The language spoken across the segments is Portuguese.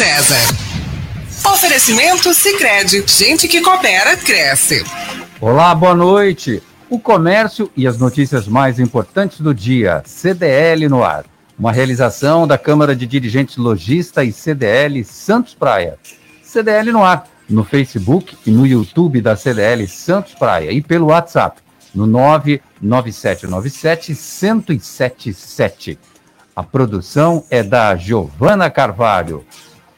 César. Oferecimento Sicredi, gente que coopera cresce. Olá, boa noite. O comércio e as notícias mais importantes do dia. CDL no ar. Uma realização da Câmara de Dirigentes Logista e CDL Santos Praia. CDL no ar, no Facebook e no YouTube da CDL Santos Praia e pelo WhatsApp no 99797 1077. A produção é da Giovana Carvalho.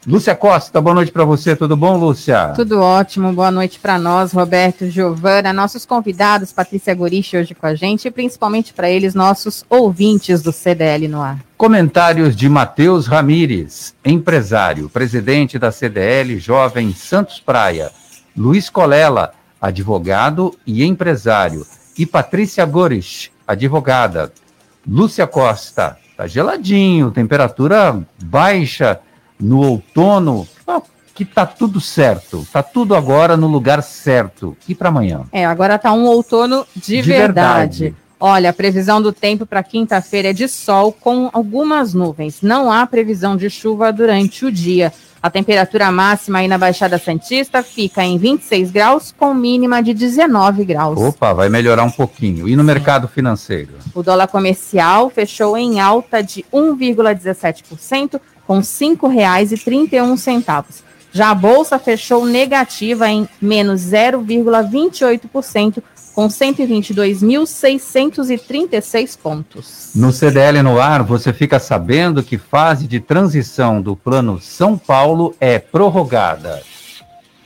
Lúcia Costa, boa noite para você, tudo bom, Lúcia? Tudo ótimo, boa noite para nós, Roberto, Giovana, nossos convidados, Patrícia Goriche hoje com a gente, e principalmente para eles, nossos ouvintes do CDL no ar. Comentários de Matheus Ramires, empresário, presidente da CDL Jovem Santos Praia, Luiz Colela, advogado e empresário, e Patrícia Gorish, advogada. Lúcia Costa, tá geladinho, temperatura baixa, no outono, que tá tudo certo, tá tudo agora no lugar certo. E para amanhã? É, agora tá um outono de, de verdade. verdade. Olha, a previsão do tempo para quinta-feira é de sol com algumas nuvens. Não há previsão de chuva durante o dia. A temperatura máxima aí na Baixada Santista fica em 26 graus, com mínima de 19 graus. Opa, vai melhorar um pouquinho. E no mercado financeiro? O dólar comercial fechou em alta de 1,17%, com R$ 5,31. Já a bolsa fechou negativa em menos 0,28%, com 122.636 pontos. No CDL no ar, você fica sabendo que fase de transição do Plano São Paulo é prorrogada.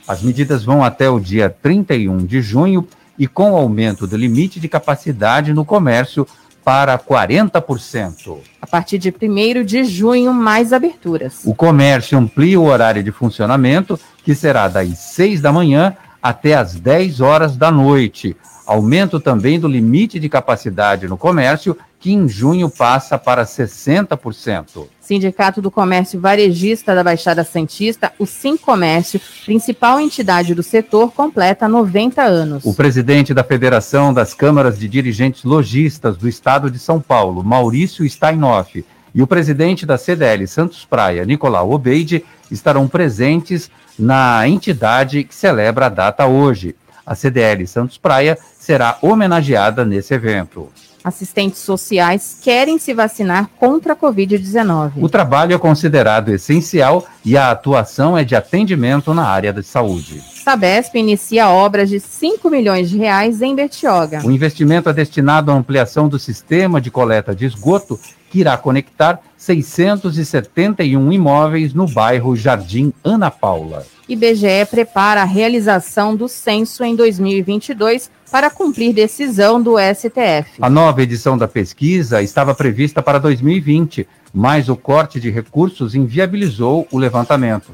As medidas vão até o dia 31 de junho e com aumento do limite de capacidade no comércio para 40%. A partir de 1 de junho, mais aberturas. O comércio amplia o horário de funcionamento, que será das 6 da manhã até as 10 horas da noite. Aumento também do limite de capacidade no comércio, que em junho passa para 60%. Sindicato do Comércio Varejista da Baixada Santista, o Comércio, principal entidade do setor, completa 90 anos. O presidente da Federação das Câmaras de Dirigentes Logistas do Estado de São Paulo, Maurício Steinoff, e o presidente da CDL Santos Praia, Nicolau Obeide, estarão presentes na entidade que celebra a data hoje. A CDL Santos Praia será homenageada nesse evento. Assistentes sociais querem se vacinar contra a Covid-19. O trabalho é considerado essencial e a atuação é de atendimento na área da saúde. Sabesp inicia obras de 5 milhões de reais em Bertioga. O investimento é destinado à ampliação do sistema de coleta de esgoto que irá conectar 671 imóveis no bairro Jardim Ana Paula. IBGE prepara a realização do censo em 2022 para cumprir decisão do STF. A nova edição da pesquisa estava prevista para 2020, mas o corte de recursos inviabilizou o levantamento.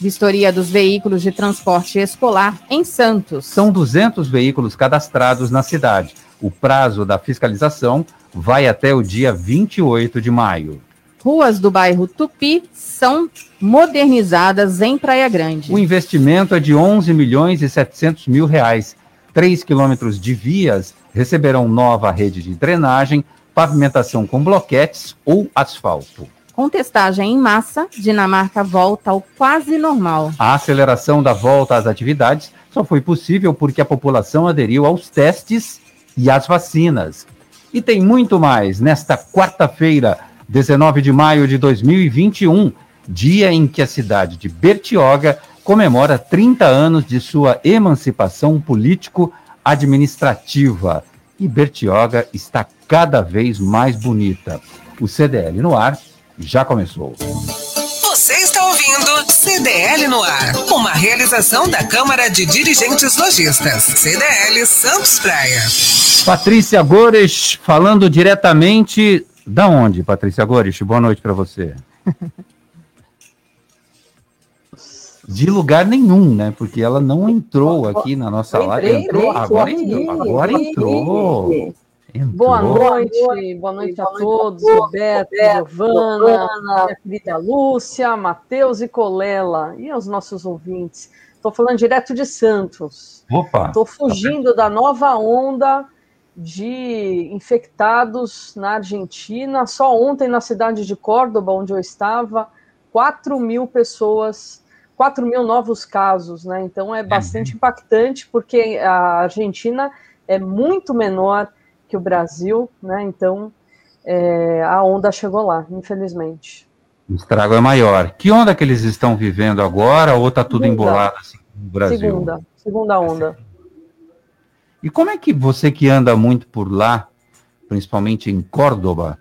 Vistoria dos veículos de transporte escolar em Santos. São 200 veículos cadastrados na cidade. O prazo da fiscalização vai até o dia 28 de maio. Ruas do bairro Tupi são modernizadas em Praia Grande. O investimento é de 11 milhões e 700 mil reais. Três quilômetros de vias receberão nova rede de drenagem, pavimentação com bloquetes ou asfalto. Com testagem em massa, Dinamarca volta ao quase normal. A aceleração da volta às atividades só foi possível porque a população aderiu aos testes e às vacinas. E tem muito mais nesta quarta-feira, 19 de maio de 2021, dia em que a cidade de Bertioga comemora 30 anos de sua emancipação político-administrativa. E Bertioga está cada vez mais bonita. O CDL no ar já começou. Você está ouvindo CDL no ar, uma realização da Câmara de Dirigentes Lojistas, CDL Santos Praia. Patrícia Gores, falando diretamente da onde, Patrícia Gores? Boa noite para você. De lugar nenhum, né? Porque ela não entrou aqui na nossa live. Entrou, agora entrou, agora entrou. Boa noite, boa noite a todos, Roberto, Giovana, minha querida Lúcia, Matheus e Colela, e aos nossos ouvintes. Estou falando direto de Santos. Opa! Estou fugindo da nova onda de infectados na Argentina. Só ontem, na cidade de Córdoba, onde eu estava, 4 mil pessoas, 4 mil novos casos, né? Então é bastante uhum. impactante, porque a Argentina é muito menor que o Brasil, né? Então é, a onda chegou lá, infelizmente. O estrago é maior. Que onda que eles estão vivendo agora, ou está tudo segunda. embolado assim no Brasil? Segunda, segunda onda. E como é que você que anda muito por lá, principalmente em Córdoba,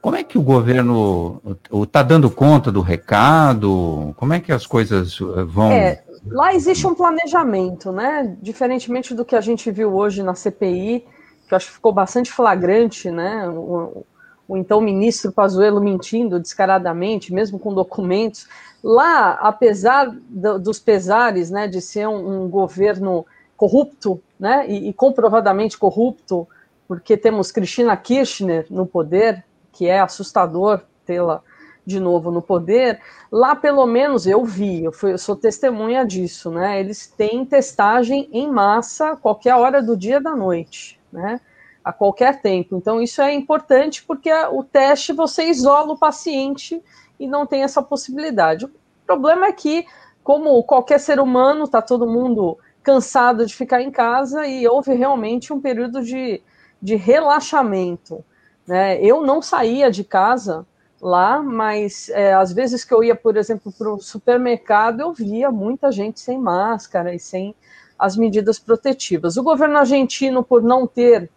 como é que o governo está dando conta do recado? Como é que as coisas eh, vão. É, lá existe um planejamento, né? Diferentemente do que a gente viu hoje na CPI, que eu acho que ficou bastante flagrante, né? O, o então ministro Pazuello mentindo descaradamente, mesmo com documentos. Lá, apesar do, dos pesares, né, de ser um, um governo corrupto, né, e, e comprovadamente corrupto, porque temos Cristina Kirchner no poder, que é assustador tê-la de novo no poder, lá pelo menos eu vi, eu, fui, eu sou testemunha disso, né? Eles têm testagem em massa qualquer hora do dia da noite, né? A qualquer tempo. Então, isso é importante porque o teste você isola o paciente e não tem essa possibilidade. O problema é que, como qualquer ser humano, está todo mundo cansado de ficar em casa e houve realmente um período de, de relaxamento. Né? Eu não saía de casa lá, mas é, às vezes que eu ia, por exemplo, para o supermercado, eu via muita gente sem máscara e sem as medidas protetivas. O governo argentino, por não ter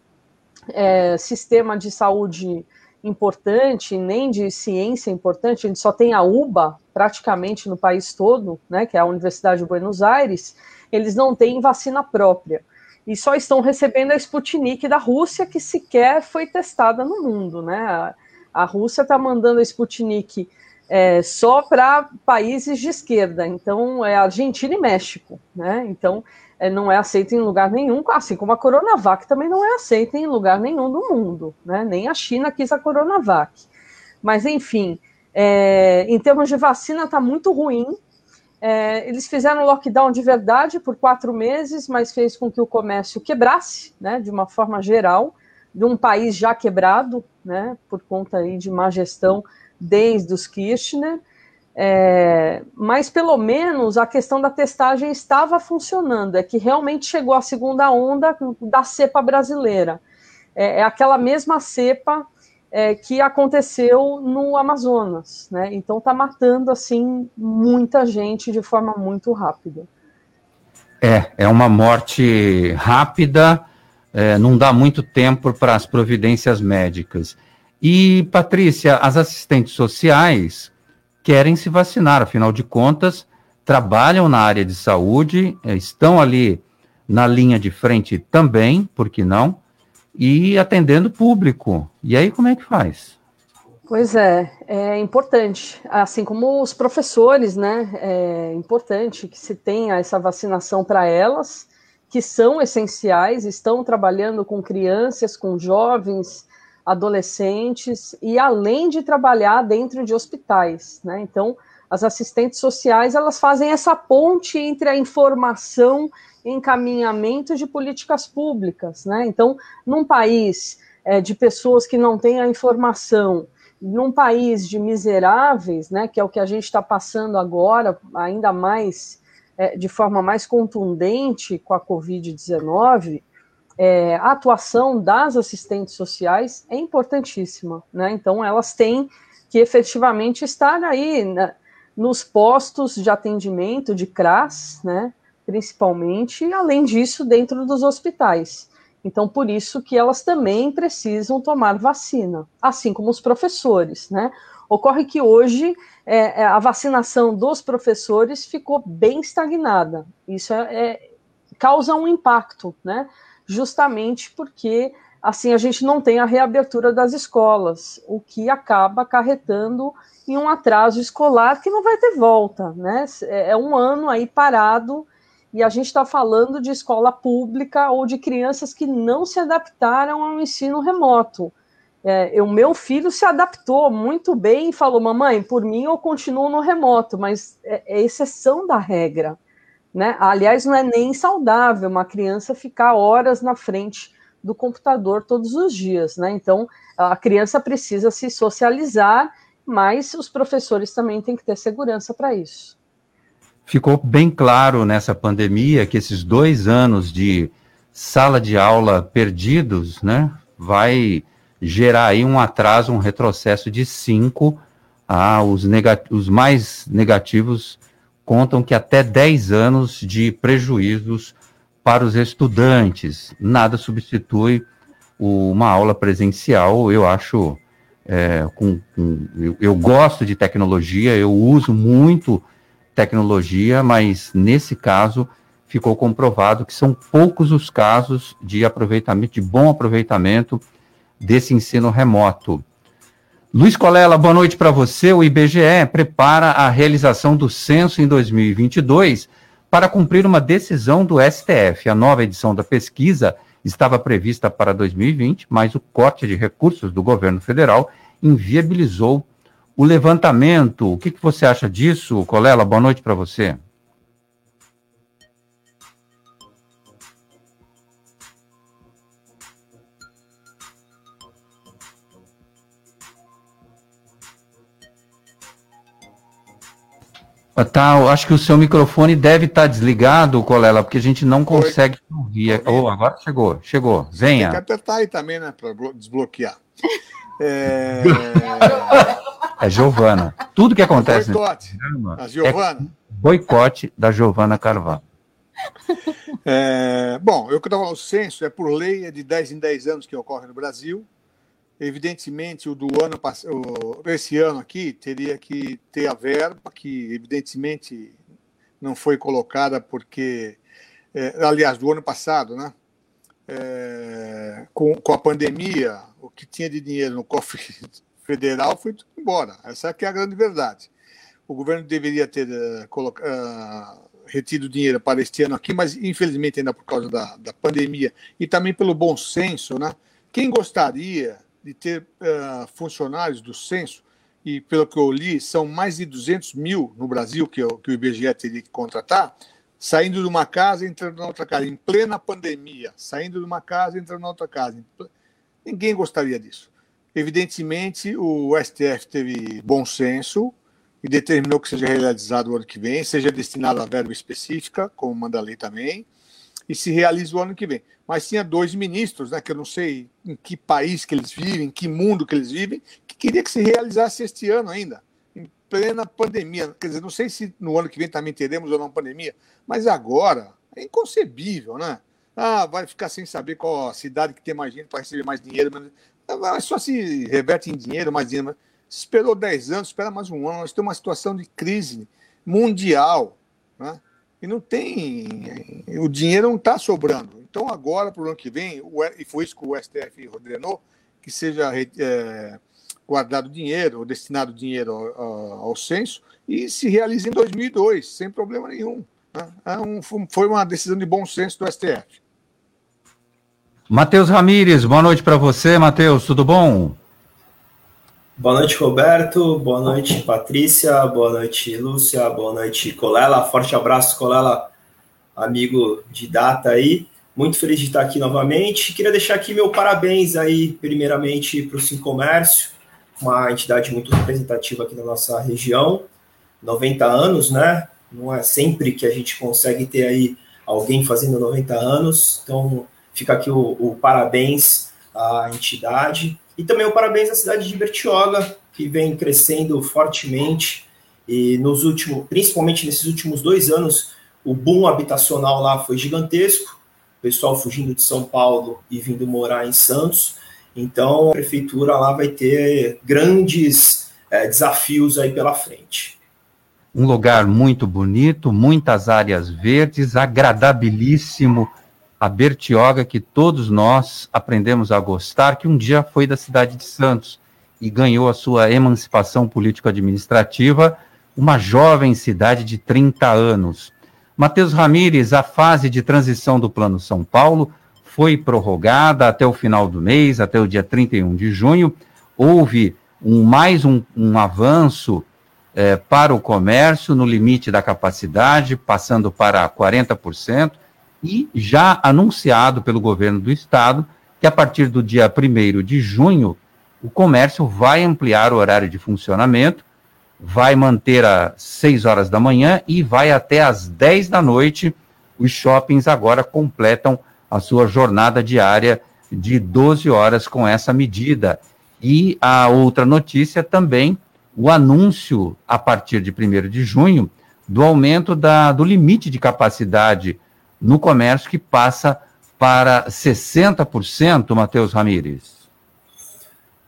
é, sistema de saúde importante, nem de ciência importante, a gente só tem a UBA praticamente no país todo, né, que é a Universidade de Buenos Aires, eles não têm vacina própria e só estão recebendo a Sputnik da Rússia, que sequer foi testada no mundo, né? A, Rússia está mandando a Sputnik é, só para países de esquerda, então é Argentina e México, né? Então é, não é aceita em lugar nenhum, assim como a Coronavac também não é aceita em lugar nenhum do mundo, né? Nem a China quis a Coronavac. Mas enfim, é, em termos de vacina está muito ruim, é, eles fizeram lockdown de verdade por quatro meses, mas fez com que o comércio quebrasse, né, de uma forma geral, de um país já quebrado, né, por conta aí de má gestão desde os Kirchner. É, mas pelo menos a questão da testagem estava funcionando, é que realmente chegou a segunda onda da cepa brasileira. É, é aquela mesma cepa é, que aconteceu no Amazonas, né? Então está matando assim muita gente de forma muito rápida. É, é uma morte rápida, é, não dá muito tempo para as providências médicas. E, Patrícia, as assistentes sociais querem se vacinar, afinal de contas, trabalham na área de saúde, é, estão ali na linha de frente também, por que não? E atendendo público. E aí como é que faz? Pois é, é importante, assim como os professores, né? É importante que se tenha essa vacinação para elas, que são essenciais, estão trabalhando com crianças, com jovens, adolescentes, e além de trabalhar dentro de hospitais, né? Então, as assistentes sociais, elas fazem essa ponte entre a informação encaminhamento de políticas públicas, né? Então, num país é, de pessoas que não têm a informação, num país de miseráveis, né, que é o que a gente está passando agora, ainda mais é, de forma mais contundente com a Covid-19, é, a atuação das assistentes sociais é importantíssima, né? Então, elas têm que efetivamente estar aí né, nos postos de atendimento de CRAS, né? principalmente, e além disso, dentro dos hospitais. Então, por isso que elas também precisam tomar vacina, assim como os professores, né? Ocorre que hoje é, é a vacinação dos professores ficou bem estagnada. Isso é, é, causa um impacto, né? Justamente porque assim a gente não tem a reabertura das escolas, o que acaba acarretando em um atraso escolar que não vai ter volta, né? É, um ano aí parado e a gente está falando de escola pública ou de crianças que não se adaptaram ao ensino remoto. É, o meu filho se adaptou muito bem e falou: Mamãe, por mim eu continuo no remoto, mas é, é exceção da regra. Né? Aliás, não é nem saudável uma criança ficar horas na frente do computador todos os dias. Né? Então, a criança precisa se socializar mas os professores também têm que ter segurança para isso. Ficou bem claro nessa pandemia que esses dois anos de sala de aula perdidos, né, vai gerar aí um atraso, um retrocesso de cinco. Ah, os, os mais negativos contam que até 10 anos de prejuízos para os estudantes. Nada substitui uma aula presencial, eu acho. É, com, com eu, eu, gosto de tecnologia, eu uso muito tecnologia, mas nesse caso ficou comprovado que são poucos os casos de aproveitamento, de bom aproveitamento desse ensino remoto. Luiz Colela, boa noite para você. O IBGE prepara a realização do censo em 2022 para cumprir uma decisão do STF. A nova edição da pesquisa estava prevista para 2020, mas o corte de recursos do governo federal inviabilizou o levantamento. O que, que você acha disso, Colela? Boa noite para você. Tá, acho que o seu microfone deve estar tá desligado, Colela, porque a gente não consegue Oi. ouvir. Oh, agora chegou, chegou. Venha. Tem que apertar aí também, né, para desbloquear. É... é Giovana. Tudo que acontece. Boicote. A Giovana. É boicote da Giovana Carvalho. É, bom, eu que estava o censo é por lei, é de 10 em 10 anos que ocorre no Brasil. Evidentemente, o do ano passado, esse ano aqui, teria que ter a verba, que evidentemente não foi colocada porque, é, aliás, do ano passado, né? É, com, com a pandemia, o que tinha de dinheiro no cofre federal foi tudo embora. Essa é, é a grande verdade. O governo deveria ter uh, uh, retido dinheiro para este ano aqui, mas infelizmente ainda por causa da, da pandemia e também pelo bom senso, né? Quem gostaria de ter uh, funcionários do censo, e pelo que eu li, são mais de 200 mil no Brasil que, que o IBGE teria que contratar, saindo de uma casa e entrando na outra casa, em plena pandemia, saindo de uma casa e entrando na outra casa. Ninguém gostaria disso. Evidentemente, o STF teve bom senso e determinou que seja realizado o ano que vem, seja destinado a verba específica, como manda a lei também, e se realize o ano que vem. Mas tinha dois ministros, né, que eu não sei em que país que eles vivem, em que mundo que eles vivem, que queria que se realizasse este ano ainda, em plena pandemia. Quer dizer, não sei se no ano que vem também teremos ou não pandemia, mas agora é inconcebível, né? Ah, vai ficar sem saber qual a cidade que tem mais gente para receber mais dinheiro, mas só se reverte em dinheiro, mais dinheiro. Esperou 10 anos, espera mais um ano. Nós temos uma situação de crise mundial, né? E não tem. O dinheiro não está sobrando. Então, agora, para o ano que vem, e foi isso que o STF ordenou, que seja é, guardado dinheiro, ou destinado dinheiro ao, ao, censo, e se realize em 2002, sem problema nenhum. Né? É um, foi uma decisão de bom senso do STF. Matheus Ramires, boa noite para você, Matheus, tudo bom? Boa noite, Roberto. Boa noite, Patrícia. Boa noite, Lúcia. Boa noite, Colela. Forte abraço, Colela, amigo de data aí. Muito feliz de estar aqui novamente. Queria deixar aqui meu parabéns aí, primeiramente, para o Sim Comércio, uma entidade muito representativa aqui na nossa região. 90 anos, né? Não é sempre que a gente consegue ter aí alguém fazendo 90 anos. Então, fica aqui o, o parabéns à entidade. E também o parabéns à cidade de Bertioga, que vem crescendo fortemente e nos últimos, principalmente nesses últimos dois anos, o boom habitacional lá foi gigantesco. O pessoal fugindo de São Paulo e vindo morar em Santos. Então, a prefeitura lá vai ter grandes é, desafios aí pela frente. Um lugar muito bonito, muitas áreas verdes, agradabilíssimo a Bertioga que todos nós aprendemos a gostar, que um dia foi da cidade de Santos e ganhou a sua emancipação político-administrativa, uma jovem cidade de 30 anos. Matheus Ramires, a fase de transição do Plano São Paulo foi prorrogada até o final do mês, até o dia 31 de junho. Houve um, mais um, um avanço é, para o comércio no limite da capacidade, passando para 40% e já anunciado pelo governo do estado que a partir do dia 1 de junho o comércio vai ampliar o horário de funcionamento, vai manter às 6 horas da manhã e vai até às 10 da noite. Os shoppings agora completam a sua jornada diária de 12 horas com essa medida. E a outra notícia também, o anúncio, a partir de 1 de junho, do aumento da, do limite de capacidade no comércio, que passa para 60%, Matheus Ramires.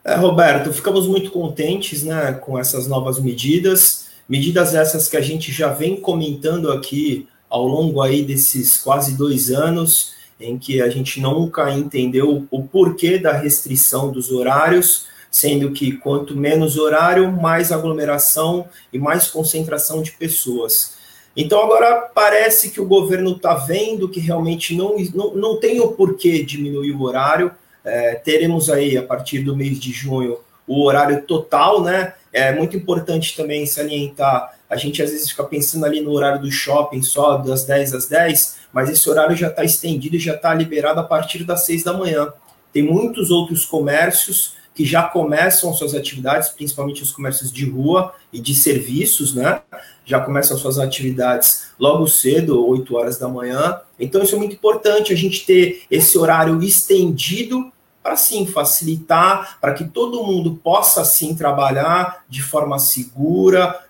É, Roberto, ficamos muito contentes né, com essas novas medidas, medidas essas que a gente já vem comentando aqui ao longo aí desses quase dois anos, em que a gente nunca entendeu o porquê da restrição dos horários, sendo que quanto menos horário, mais aglomeração e mais concentração de pessoas. Então agora parece que o governo está vendo que realmente não, não, não tem o porquê diminuir o horário, é, teremos aí, a partir do mês de junho, o horário total, né? É muito importante também salientar, a gente às vezes fica pensando ali no horário do shopping só das 10 às 10, mas esse horário já está estendido e já está liberado a partir das 6 da manhã. Tem muitos outros comércios que já começam suas atividades, principalmente os comércios de rua e de serviços, né? Já começam suas atividades logo cedo, 8 horas da manhã. Então, isso é muito importante, a gente ter esse horário estendido para sim facilitar, para que todo mundo possa sim trabalhar de forma segura,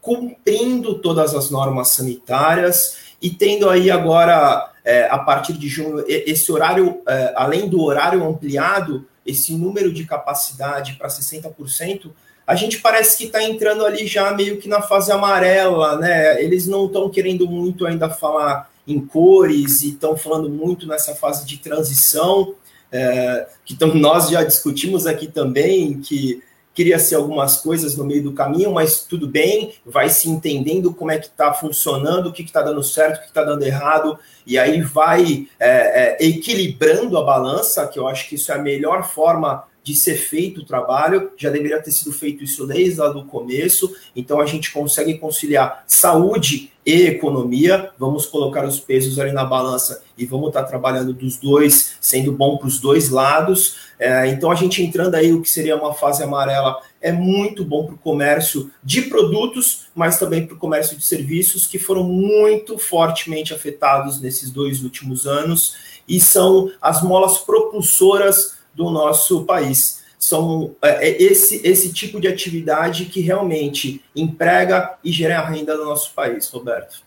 cumprindo todas as normas sanitárias e tendo aí agora, é, a partir de junho, esse horário, é, além do horário ampliado, esse número de capacidade para 60%, a gente parece que está entrando ali já meio que na fase amarela, né? Eles não estão querendo muito ainda falar em cores e estão falando muito nessa fase de transição é, que então, nós já discutimos aqui também, que queria ser algumas coisas no meio do caminho, mas tudo bem, vai se entendendo como é que está funcionando, o que está dando certo, o que está dando errado, e aí vai é, é, equilibrando a balança, que eu acho que isso é a melhor forma de ser feito o trabalho, já deveria ter sido feito isso desde lá do começo, então a gente consegue conciliar saúde e economia, vamos colocar os pesos ali na balança e vamos estar trabalhando dos dois, sendo bom para os dois lados, é, então a gente entrando aí o que seria uma fase amarela é muito bom para o comércio de produtos, mas também para o comércio de serviços, que foram muito fortemente afetados nesses dois últimos anos, e são as molas propulsoras do nosso país. São é, é, esse, esse tipo de atividade que realmente emprega e gera renda no nosso país, Roberto.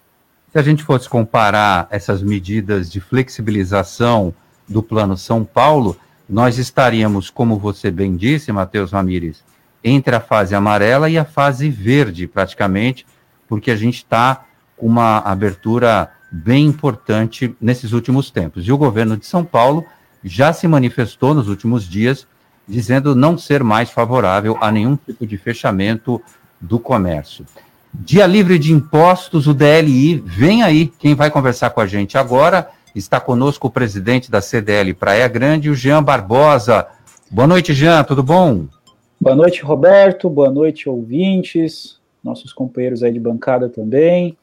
Se a gente fosse comparar essas medidas de flexibilização do Plano São Paulo, nós estaríamos, como você bem disse, Matheus Ramires, entre a fase amarela e a fase verde, praticamente, porque a gente está com uma abertura bem importante nesses últimos tempos. E o governo de São Paulo já se manifestou nos últimos dias, dizendo não ser mais favorável a nenhum tipo de fechamento do comércio. Dia livre de impostos, o DLI, vem aí. Quem vai conversar com a gente agora está conosco o presidente da CDL Praia Grande, o Jean Barbosa. Boa noite, Jean, tudo bom? Boa noite, Roberto. Boa noite, ouvintes, nossos companheiros aí de bancada também.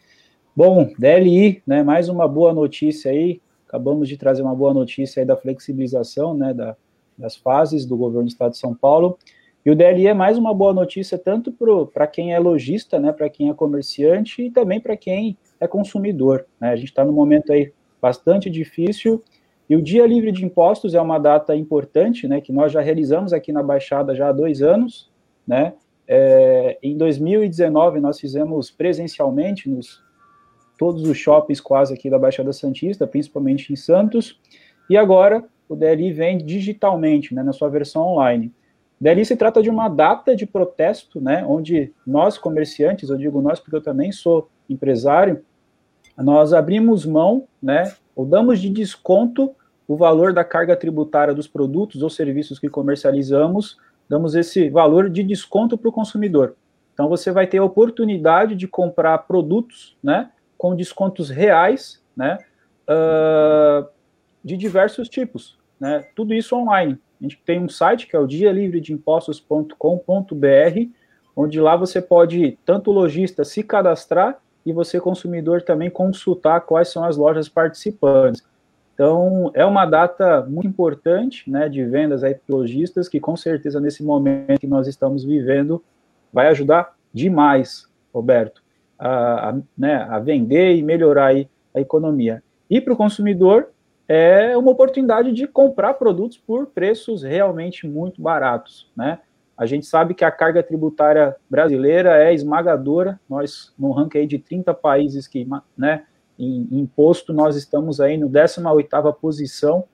Bom, DLI, né, mais uma boa notícia aí, Acabamos de trazer uma boa notícia aí da flexibilização né, da, das fases do governo do estado de São Paulo. E o DLI é mais uma boa notícia tanto para quem é lojista, né, para quem é comerciante e também para quem é consumidor. Né? A gente está num momento aí bastante difícil e o Dia Livre de Impostos é uma data importante, né, que nós já realizamos aqui na Baixada já há dois anos. Né? É, em 2019 nós fizemos presencialmente nos todos os shoppings quase aqui da Baixada Santista, principalmente em Santos, e agora o DLI vem digitalmente, né, na sua versão online. O DLI se trata de uma data de protesto, né, onde nós comerciantes, eu digo nós porque eu também sou empresário, nós abrimos mão, né, ou damos de desconto o valor da carga tributária dos produtos ou serviços que comercializamos, damos esse valor de desconto para o consumidor. Então você vai ter a oportunidade de comprar produtos, né, com descontos reais, né, uh, de diversos tipos, né, tudo isso online. A gente tem um site que é o dialivredeimpostos.com.br, onde lá você pode, tanto o lojista, se cadastrar e você, consumidor, também consultar quais são as lojas participantes. Então, é uma data muito importante né, de vendas aí para lojistas, que com certeza nesse momento que nós estamos vivendo vai ajudar demais, Roberto, a, a, né, a vender e melhorar aí a economia. E para o consumidor, é uma oportunidade de comprar produtos por preços realmente muito baratos, né? A gente sabe que a carga tributária brasileira é esmagadora, nós, no ranking de 30 países que, né, em, imposto, nós estamos aí no 18ª posição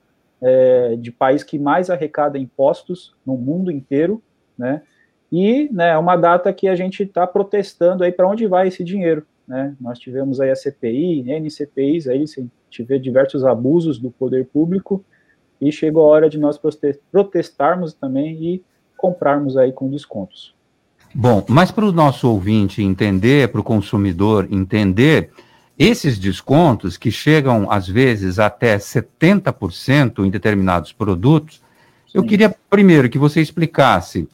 é, de país que mais arrecada impostos no mundo inteiro, né? E né, é uma data que a gente está protestando aí para onde vai esse dinheiro, né? Nós tivemos aí a CPI, NCPIs, aí se tiver diversos abusos do poder público e chegou a hora de nós protestarmos também e comprarmos aí com descontos. Bom, mas para o nosso ouvinte entender, para o consumidor entender, esses descontos, que chegam às vezes até 70% em determinados produtos, Sim. eu queria primeiro que você explicasse: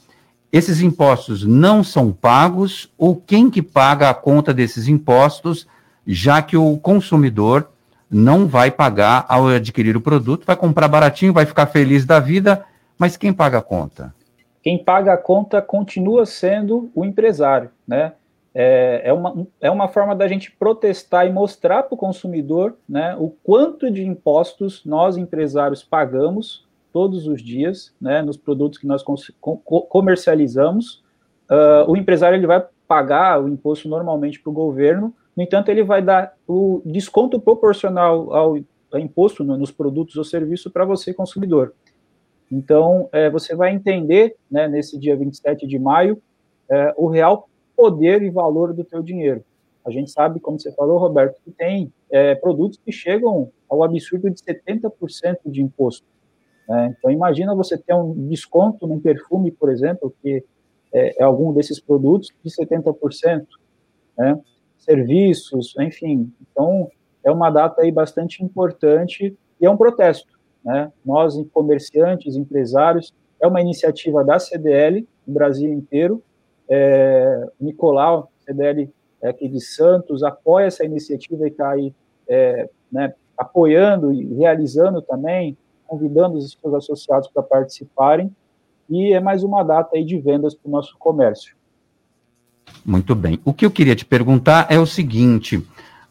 esses impostos não são pagos ou quem que paga a conta desses impostos, já que o consumidor não vai pagar ao adquirir o produto, vai comprar baratinho, vai ficar feliz da vida, mas quem paga a conta? Quem paga a conta continua sendo o empresário, né? é, é, uma, é uma forma da gente protestar e mostrar para o consumidor né, o quanto de impostos nós, empresários, pagamos todos os dias né, nos produtos que nós comercializamos. Uh, o empresário ele vai pagar o imposto normalmente para o governo, no entanto, ele vai dar o desconto proporcional ao, imposto no, nos produtos ou serviços para você, consumidor. Então, é, você vai entender, né, nesse dia 27 de maio, é, o real poder e valor do teu dinheiro. A gente sabe, como você falou, Roberto, que tem é, produtos que chegam ao absurdo de 70% de imposto. Né? Então, imagina você ter um desconto num perfume, por exemplo, que é, é algum desses produtos, de 70%. Né? Serviços, enfim. Então, é uma data aí bastante importante e é um protesto. Né? Nós, comerciantes, empresários, é uma iniciativa da CDL, no Brasil inteiro, é, Nicolau, CDL é, aqui de Santos, apoia essa iniciativa e está aí é, né, apoiando e realizando também, convidando os seus associados para participarem, e é mais uma data aí de vendas para o nosso comércio. Muito bem. O que eu queria te perguntar é o seguinte: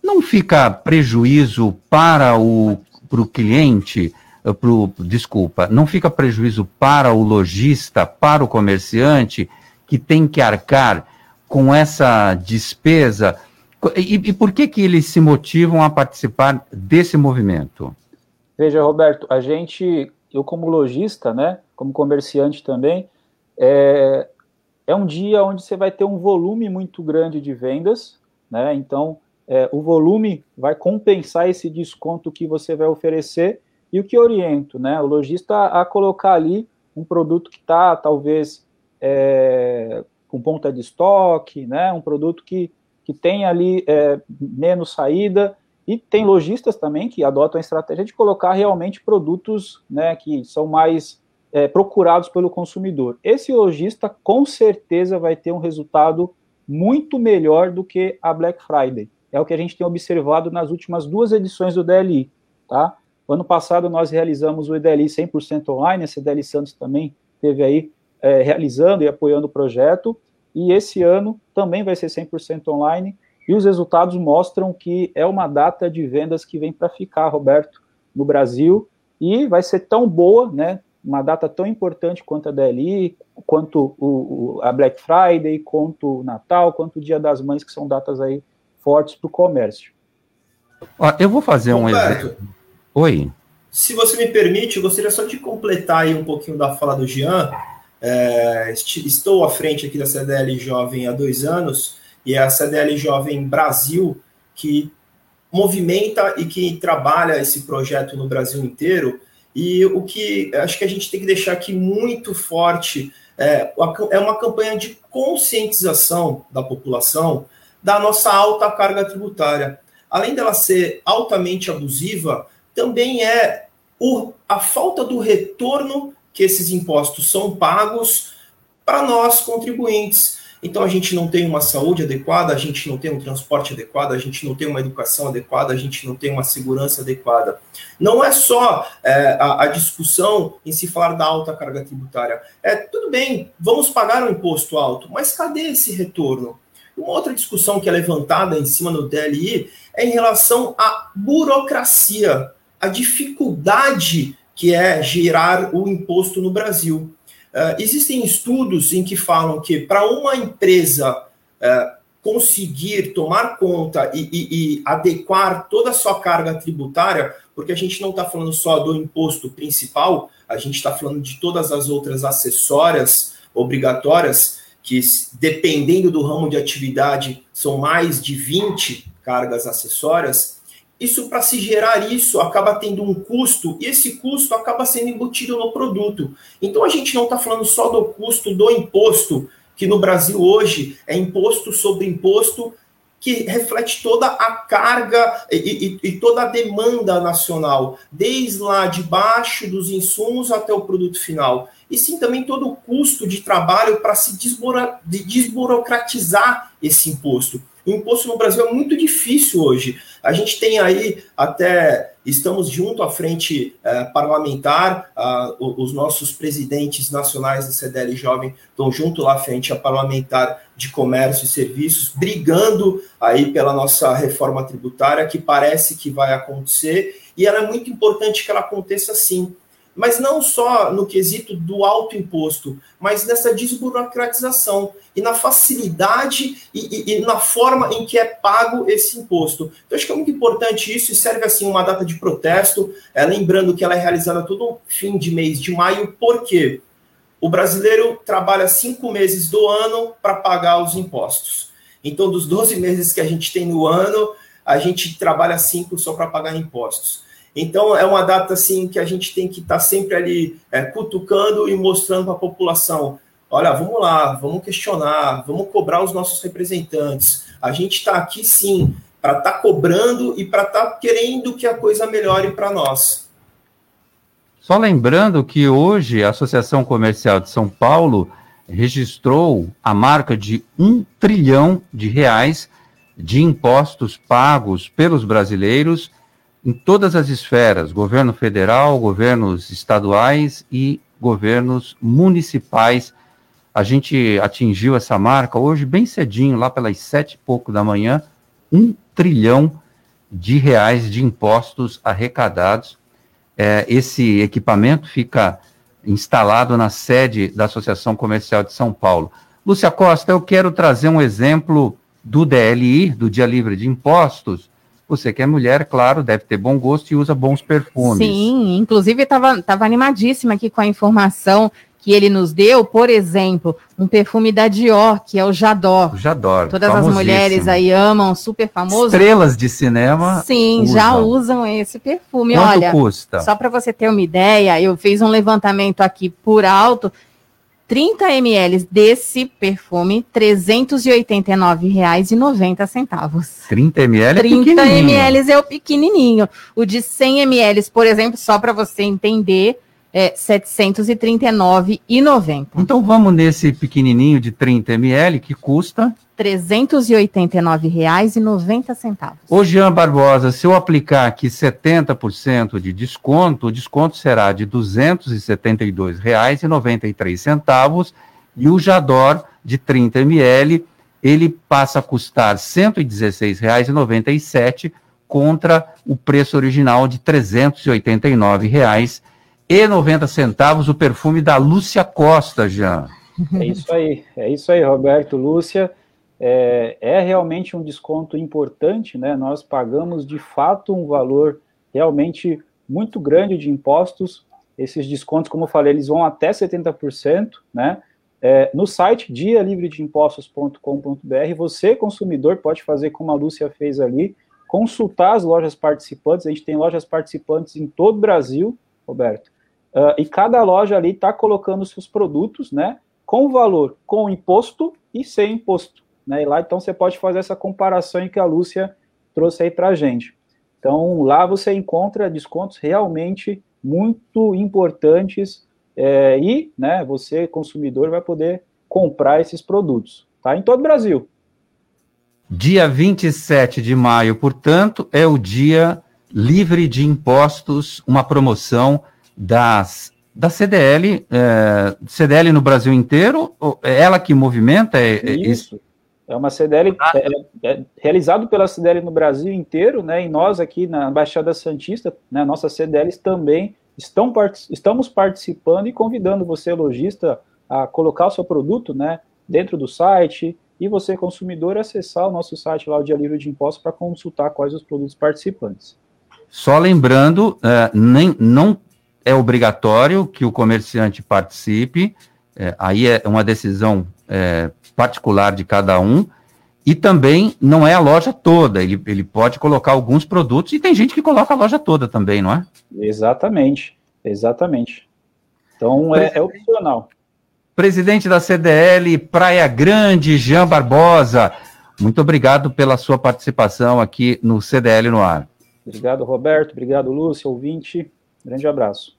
não fica prejuízo para o pro cliente, pro, desculpa, não fica prejuízo para o lojista, para o comerciante, que tem que arcar com essa despesa? E, e, por que, que eles se motivam a participar desse movimento? Veja, Roberto, a gente, eu como lojista, né, como comerciante também, é, é um dia onde você vai ter um volume muito grande de vendas, né, então é, o volume vai compensar esse desconto que você vai oferecer e o que oriento, né, o lojista a colocar ali um produto que está talvez é, com ponta de estoque, né, um produto que, que tem ali é, menos saída, e tem lojistas também que adotam a estratégia de colocar realmente produtos né, que são mais é, procurados pelo consumidor. Esse lojista com certeza vai ter um resultado muito melhor do que a Black Friday. É o que a gente tem observado nas últimas duas edições do DLI. Tá? Ano passado nós realizamos o DLI 100% online, esse DLI Santos também teve aí é, realizando e apoiando o projeto, e esse ano também vai ser 100% online, e os resultados mostram que é uma data de vendas que vem para ficar, Roberto, no Brasil, e vai ser tão boa, né, uma data tão importante quanto a DLI, quanto o, o, a Black Friday, quanto o Natal, quanto o Dia das Mães, que são datas aí fortes para o comércio. eu vou fazer um exemplo. Oi. Se você me permite, eu gostaria só de completar aí um pouquinho da fala do Jean, é, estou à frente aqui da CDL Jovem há dois anos e é a CDL Jovem Brasil que movimenta e que trabalha esse projeto no Brasil inteiro. E o que acho que a gente tem que deixar aqui muito forte é, é uma campanha de conscientização da população da nossa alta carga tributária. Além dela ser altamente abusiva, também é o, a falta do retorno que esses impostos são pagos para nós contribuintes. Então a gente não tem uma saúde adequada, a gente não tem um transporte adequado, a gente não tem uma educação adequada, a gente não tem uma segurança adequada. Não é só é, a, a, discussão em se falar da alta carga tributária. É tudo bem, vamos pagar um imposto alto, mas cadê esse retorno? Uma outra discussão que é levantada em cima do DLI é em relação à burocracia, a dificuldade que é gerar o imposto no Brasil. Uh, existem estudos em que falam que para uma empresa uh, conseguir tomar conta e, e, e, adequar toda a sua carga tributária, porque a gente não está falando só do imposto principal, a gente está falando de todas as outras acessórias obrigatórias, que dependendo do ramo de atividade são mais de 20 cargas acessórias. Isso, para se gerar isso, acaba tendo um custo, e esse custo acaba sendo embutido no produto. Então, a gente não está falando só do custo do imposto, que no Brasil hoje é imposto sobre imposto, que reflete toda a carga e, e, e toda a demanda nacional, desde lá de baixo dos insumos até o produto final. E sim também todo o custo de trabalho para se desburocratizar esse imposto. O imposto no Brasil é muito difícil hoje. A gente tem aí até estamos junto à frente eh, parlamentar, os nossos presidentes nacionais da CDL Jovem estão junto lá à frente a parlamentar de comércio e serviços, brigando aí pela nossa reforma tributária, que parece que vai acontecer, e ela é muito importante que ela aconteça sim mas não só no quesito do alto imposto, mas nessa desburocratização e na facilidade e, e, e, na forma em que é pago esse imposto. Então, acho que é muito importante isso e serve assim uma data de protesto, é, lembrando que ela é realizada todo fim de mês de maio, porque o brasileiro trabalha cinco meses do ano para pagar os impostos. Então, dos 12 meses que a gente tem no ano, a gente trabalha cinco só para pagar impostos. Então, é uma data assim que a gente tem que estar tá sempre ali é, cutucando e mostrando para a população: olha, vamos lá, vamos questionar, vamos cobrar os nossos representantes. A gente está aqui sim para estar tá cobrando e para estar tá querendo que a coisa melhore para nós. Só lembrando que hoje a Associação Comercial de São Paulo registrou a marca de um trilhão de reais de impostos pagos pelos brasileiros em todas as esferas, governo federal, governos estaduais e governos municipais. A gente atingiu essa marca hoje bem cedinho, lá pelas sete e pouco da manhã, um trilhão de reais de impostos arrecadados. É, esse equipamento fica instalado na sede da Associação Comercial de São Paulo. Lúcia Costa, eu quero trazer um exemplo do DLI, do Dia Livre de Impostos, você que é mulher, claro, deve ter bom gosto e usa bons perfumes. Sim, inclusive estava tava animadíssima aqui com a informação que ele nos deu, por exemplo, um perfume da Dior, que é o Jador. O Jador. Todas as mulheres aí amam, super famoso. Estrelas de cinema. Sim, usam. já usam esse perfume. Quanto Olha, custa? Só para você ter uma ideia, eu fiz um levantamento aqui por alto 30 ml desse perfume, R$ 389,90. 30 ml é 30 ml é o pequenininho. O de 100 ml, por exemplo, só para você entender, é R$ 739,90. Então vamos nesse pequenininho de 30 ml que custa R$ 389,90. Ô Jean Barbosa, se eu aplicar aqui 70% de desconto, o desconto será de R$ 272,93 e o Jador de 30 ml, ele passa a custar R$ 116,97 contra o preço original de R$ 389,90 o perfume da Lúcia Costa, Jean. É isso aí, é isso aí, Roberto, Lúcia é, é realmente um desconto importante, né? Nós pagamos de fato um valor realmente muito grande de impostos. Esses descontos, como eu falei, eles vão até 70%, né? É, no site dialivredeimpostos.com.br, você, consumidor, pode fazer como a Lúcia fez ali, consultar as lojas participantes. A gente tem lojas participantes em todo o Brasil, Roberto. Uh, e cada loja ali está colocando seus produtos, né? Com valor com imposto e sem imposto. Né? E lá então você pode fazer essa comparação que a Lúcia trouxe aí para a gente. Então lá você encontra descontos realmente muito importantes é, e né, você, consumidor, vai poder comprar esses produtos. Tá em todo o Brasil. Dia 27 de maio, portanto, é o dia livre de impostos, uma promoção das da CDL, é, CDL no Brasil inteiro, é ela que movimenta é, é isso? É uma CDL ah. é, é, realizado pela CDL no Brasil inteiro, né? E nós aqui na Baixada Santista, né, nossas CDLs também estão estamos participando e convidando você, lojista, a colocar o seu produto, né, dentro do site e você, consumidor, acessar o nosso site lá, o Dia Livre de Impostos, para consultar quais os produtos participantes. Só lembrando, uh, nem, não é obrigatório que o comerciante participe, é, aí é uma decisão é, particular de cada um, e também não é a loja toda, ele, ele pode colocar alguns produtos, e tem gente que coloca a loja toda também, não é? Exatamente, exatamente. Então é, é opcional. Presidente da CDL Praia Grande, Jean Barbosa, muito obrigado pela sua participação aqui no CDL no ar. Obrigado, Roberto. Obrigado, Lúcio, ouvinte. Grande abraço.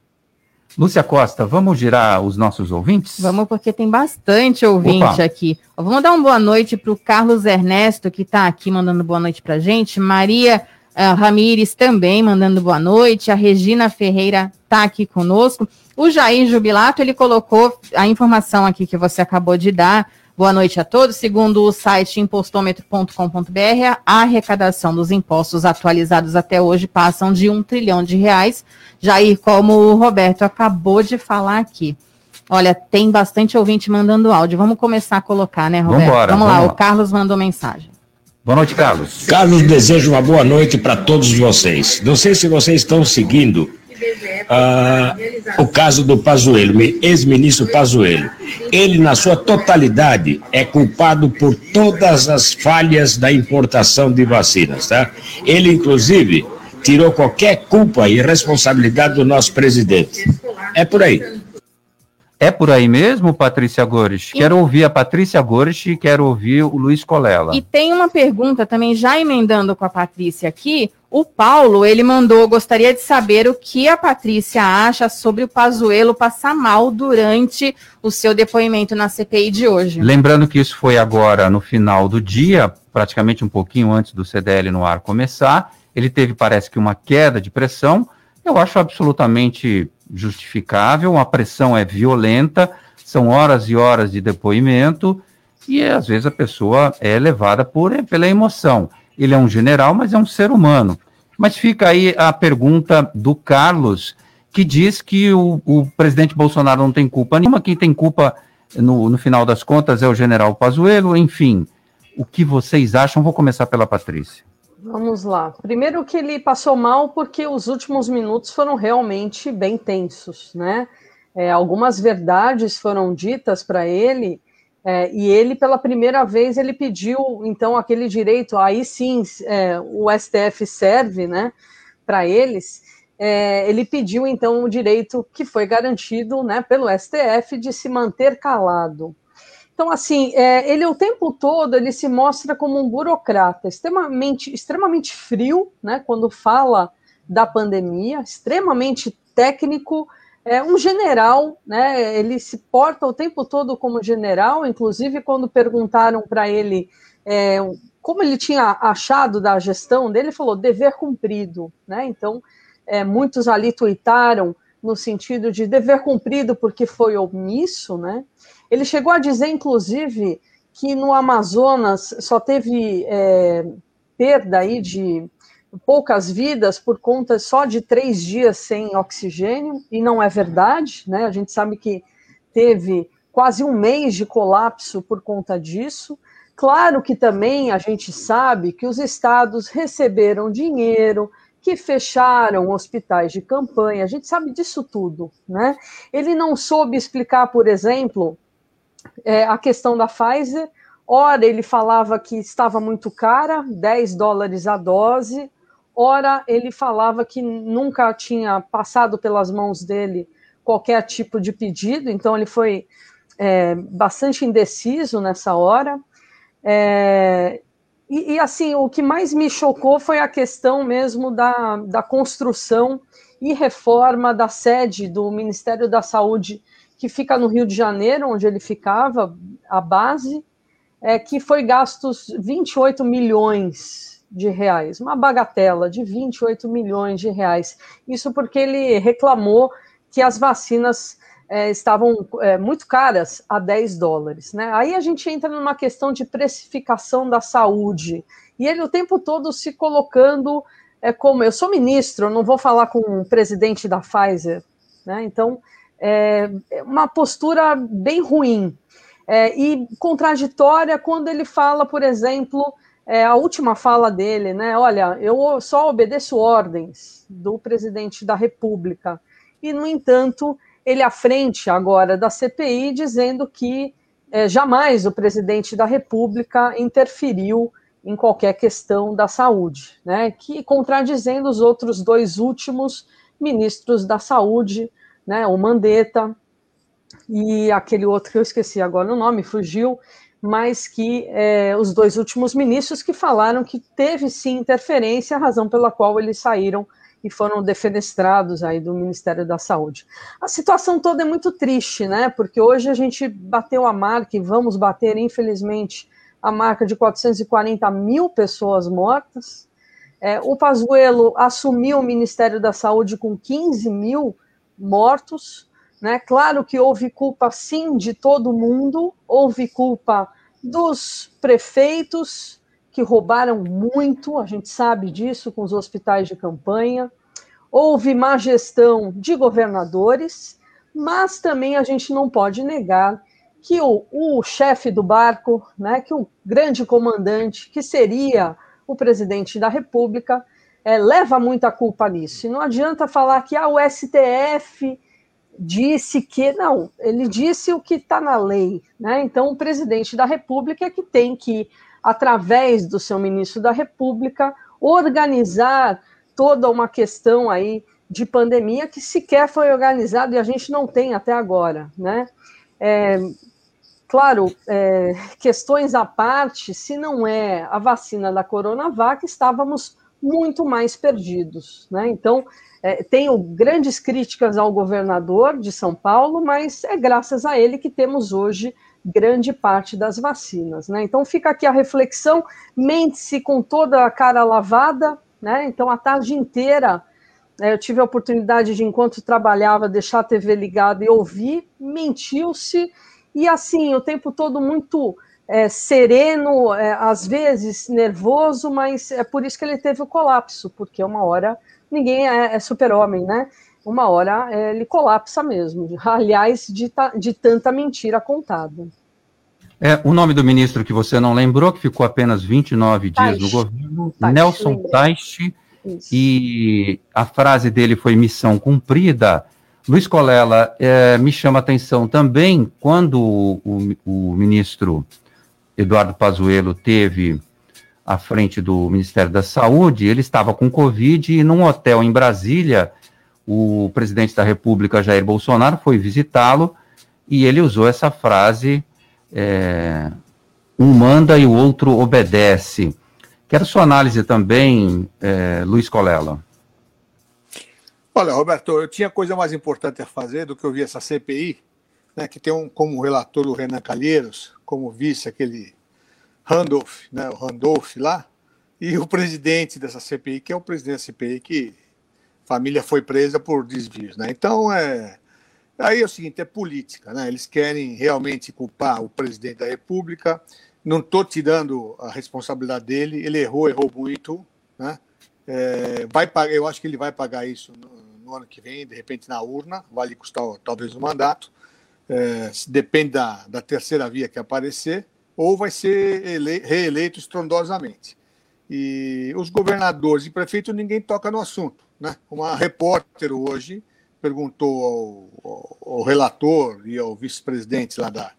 Lúcia Costa, vamos girar os nossos ouvintes? Vamos, porque tem bastante ouvinte Opa. aqui. Vamos dar uma boa noite para o Carlos Ernesto, que está aqui mandando boa noite para gente. Maria uh, Ramires também mandando boa noite. A Regina Ferreira está aqui conosco. O Jair Jubilato, ele colocou a informação aqui que você acabou de dar Boa noite a todos. Segundo o site impostômetro.com.br, a arrecadação dos impostos atualizados até hoje passam de um trilhão de reais. Jair, como o Roberto acabou de falar aqui. Olha, tem bastante ouvinte mandando áudio. Vamos começar a colocar, né, Roberto? Vambora, vamos, vamos lá, lá, o Carlos mandou mensagem. Boa noite, Carlos. Carlos deseja uma boa noite para todos vocês. Não sei se vocês estão seguindo ah, o caso do Pazuello, ex-ministro Pazuello. Ele, na sua totalidade, é culpado por todas as falhas da importação de vacinas, tá? Ele, inclusive, tirou qualquer culpa e responsabilidade do nosso presidente. É por aí. É por aí mesmo, Patrícia Gores? Quero ouvir a Patrícia Gores e quero ouvir o Luiz Colela. E tem uma pergunta também, já emendando com a Patrícia aqui. O Paulo, ele mandou, gostaria de saber o que a Patrícia acha sobre o Pazuello passar mal durante o seu depoimento na CPI de hoje. Lembrando que isso foi agora no final do dia, praticamente um pouquinho antes do CDL no ar começar. Ele teve, parece que, uma queda de pressão. Eu acho absolutamente justificável, a pressão é violenta, são horas e horas de depoimento, e às vezes a pessoa é levada por, pela emoção. Ele é um general, mas é um ser humano. Mas fica aí a pergunta do Carlos, que diz que o, o presidente Bolsonaro não tem culpa nenhuma, quem tem culpa, no, no final das contas, é o general Pazuello, enfim. O que vocês acham? Vou começar pela Patrícia. Vamos lá. Primeiro que ele passou mal porque os últimos minutos foram realmente bem tensos, né? É, algumas verdades foram ditas para ele é, e ele pela primeira vez ele pediu então aquele direito. Aí sim é, o STF serve, né? Para eles. É, ele pediu então o direito que foi garantido, né? Pelo STF de se manter calado. Então, assim, é, ele o tempo todo ele se mostra como um burocrata, extremamente, extremamente frio, né? Quando fala da pandemia, extremamente técnico, é um general, né? Ele se porta o tempo todo como general, inclusive quando perguntaram para ele é, como ele tinha achado da gestão dele, ele falou dever cumprido, né? Então, é, muitos ali tuitaram no sentido de dever cumprido porque foi omisso, né? Ele chegou a dizer, inclusive, que no Amazonas só teve é, perda aí de poucas vidas por conta só de três dias sem oxigênio, e não é verdade, né? A gente sabe que teve quase um mês de colapso por conta disso. Claro que também a gente sabe que os estados receberam dinheiro, que fecharam hospitais de campanha, a gente sabe disso tudo, né? Ele não soube explicar, por exemplo, é, a questão da Pfizer. Ora, ele falava que estava muito cara, 10 dólares a dose. Ora, ele falava que nunca tinha passado pelas mãos dele qualquer tipo de pedido, então ele foi é, bastante indeciso nessa hora. É, e, e, assim, o que mais me chocou foi a questão mesmo da, da construção e reforma da sede do Ministério da Saúde que fica no Rio de Janeiro, onde ele ficava, a base. é que foi gastos 28 milhões de reais, uma bagatela de 28 milhões de reais. Isso porque ele reclamou que as vacinas é, estavam é, muito caras a 10 dólares. Né? Aí a gente entra numa questão de precificação da saúde. E ele o tempo todo se colocando é, como eu sou ministro, não vou falar com o presidente da Pfizer. Né? Então, é, é uma postura bem ruim. É, e contraditória quando ele fala, por exemplo, é, a última fala dele, né? Olha, eu só obedeço ordens do presidente da República. E, no entanto, ele à frente agora da CPI dizendo que é, jamais o presidente da República interferiu em qualquer questão da saúde, né? Que contradizendo os outros dois últimos ministros da saúde, né? O Mandetta e aquele outro que eu esqueci agora o nome, fugiu, mas que é, os dois últimos ministros que falaram que teve sim interferência, a razão pela qual eles saíram e foram defenestrados aí do Ministério da Saúde. A situação toda é muito triste, né? Porque hoje a gente bateu a marca e vamos bater, infelizmente, a marca de 440 mil pessoas mortas. É, o Pazuello assumiu o Ministério da Saúde com 15 mil mortos. Né? Claro que houve culpa, sim, de todo mundo, houve culpa dos prefeitos, que roubaram muito, a gente sabe disso com os hospitais de campanha. Houve má gestão de governadores, mas também a gente não pode negar que o, o chefe do barco, né, que o grande comandante, que seria o presidente da República, é, leva muita culpa nisso. E não adianta falar que ah, o STF disse que. Não, ele disse o que está na lei. Né? Então, o presidente da República é que tem que, através do seu ministro da República, organizar toda uma questão aí de pandemia que sequer foi organizada e a gente não tem até agora. Né? É, claro, é, questões à parte, se não é a vacina da Coronavac, estávamos muito mais perdidos. Né? Então, é, tenho grandes críticas ao governador de São Paulo, mas é graças a ele que temos hoje grande parte das vacinas. Né? Então fica aqui a reflexão, mente-se com toda a cara lavada, né? Então a tarde inteira né, eu tive a oportunidade de, enquanto trabalhava, deixar a TV ligada e ouvir, mentiu-se, e assim, o tempo todo muito é, sereno, é, às vezes nervoso, mas é por isso que ele teve o colapso, porque uma hora ninguém é, é super-homem, né? Uma hora é, ele colapsa mesmo. Aliás, de, de tanta mentira contada. É, o nome do ministro que você não lembrou, que ficou apenas 29 dias no governo, Taish, Nelson Taish, e a frase dele foi missão cumprida. Luiz Colela, é, me chama a atenção também quando o, o, o ministro Eduardo Pazuello teve à frente do Ministério da Saúde, ele estava com Covid e num hotel em Brasília, o presidente da República, Jair Bolsonaro, foi visitá-lo e ele usou essa frase: é, um manda e o outro obedece. Quero sua análise também, é, Luiz Colela. Olha, Roberto, eu tinha coisa mais importante a fazer do que ouvir essa CPI, né, que tem um, como relator o Renan Calheiros, como vice aquele Randolph, né, o Randolph lá, e o presidente dessa CPI, que é o presidente da CPI, que família foi presa por desvios. Né? Então, é, aí é o seguinte, é política. Né? Eles querem realmente culpar o presidente da República. Não estou tirando a responsabilidade dele, ele errou, errou muito. Né? É, vai pagar, eu acho que ele vai pagar isso no, no, ano que vem, de repente na urna, vai lhe custar talvez um mandato. É, depende da, da terceira via que aparecer ou vai ser reeleito estrondosamente. E os governadores e prefeitos, ninguém toca no assunto. Né? Uma repórter hoje perguntou ao, ao, ao relator e ao vice-presidente lá da,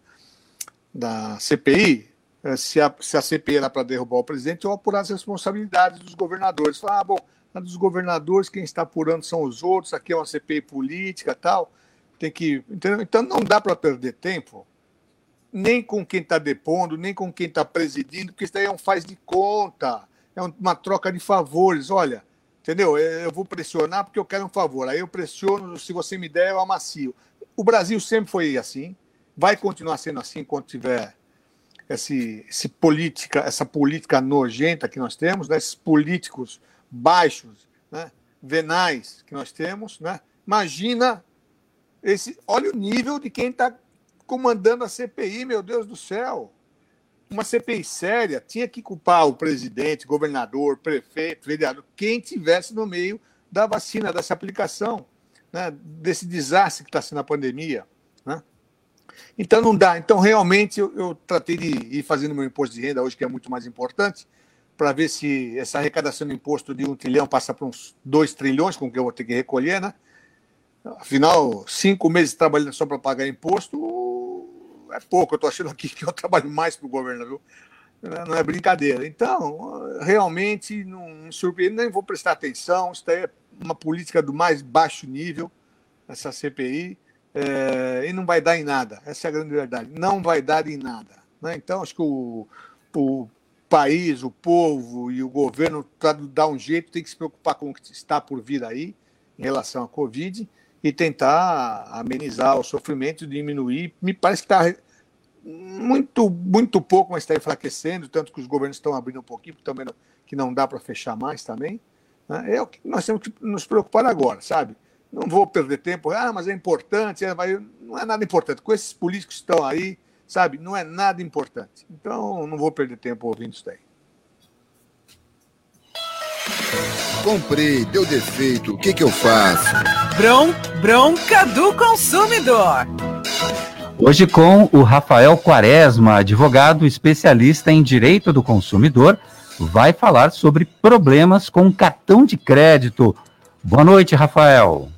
da CPI eh, se a, se a CPI era para derrubar o presidente ou apurar as responsabilidades dos governadores. Falar, ah, bom, dos governadores, quem está apurando são os outros, aqui é uma CPI política tal. Tem que. Entendeu? Então não dá para perder tempo nem com quem está depondo, nem com quem está presidindo, porque isso daí é um faz de conta, é uma troca de favores. Olha, entendeu? É, eu vou pressionar porque eu quero um favor. Aí eu pressiono, se você me der, eu amacio. O Brasil sempre foi assim, vai continuar sendo assim enquanto tiver esse, esse política, essa política nojenta que nós temos, né? esses políticos baixos, né? venais que nós temos, né? imagina esse, olha o nível de quem está comandando a CPI, meu Deus do céu. Uma CPI séria tinha que culpar o presidente, governador, prefeito, vereador, quem tivesse no meio da vacina, dessa aplicação, né, desse desastre que está sendo a pandemia. Né? Então não dá. Então, realmente, eu, eu, tratei de ir fazendo meu imposto de renda hoje, que é muito mais importante, para ver se essa arrecadação do imposto de um trilhão passa para uns dois trilhões, com que eu vou ter que recolher, né? Afinal, cinco meses trabalhando só para pagar imposto é pouco. Eu estou achando aqui que eu trabalho mais para o governo, viu? Não é brincadeira. Então, realmente, não me surpreende, nem vou prestar atenção. Isso é uma política do mais baixo nível, essa CPI, é, e não vai dar em nada. Essa é a grande verdade. Não vai dar em nada. Né? Então, acho que o, o país, o povo e o governo, para dar um jeito, tem que se preocupar com o que está por vir aí em relação à Covid e tentar amenizar o sofrimento, diminuir. Me parece que está muito, muito pouco, mas está enfraquecendo, tanto que os governos estão abrindo um pouquinho, também não, que não dá para fechar mais também. Né? É o que nós temos que nos preocupar agora, sabe? Não vou perder tempo, ah, mas é importante, é, não é nada importante. Com esses políticos que estão aí, sabe, não é nada importante. Então, não vou perder tempo ouvindo isso daí. Comprei, deu defeito, o que, que eu faço? Bron, bronca do consumidor. Hoje com o Rafael Quaresma, advogado especialista em direito do consumidor, vai falar sobre problemas com cartão de crédito. Boa noite, Rafael.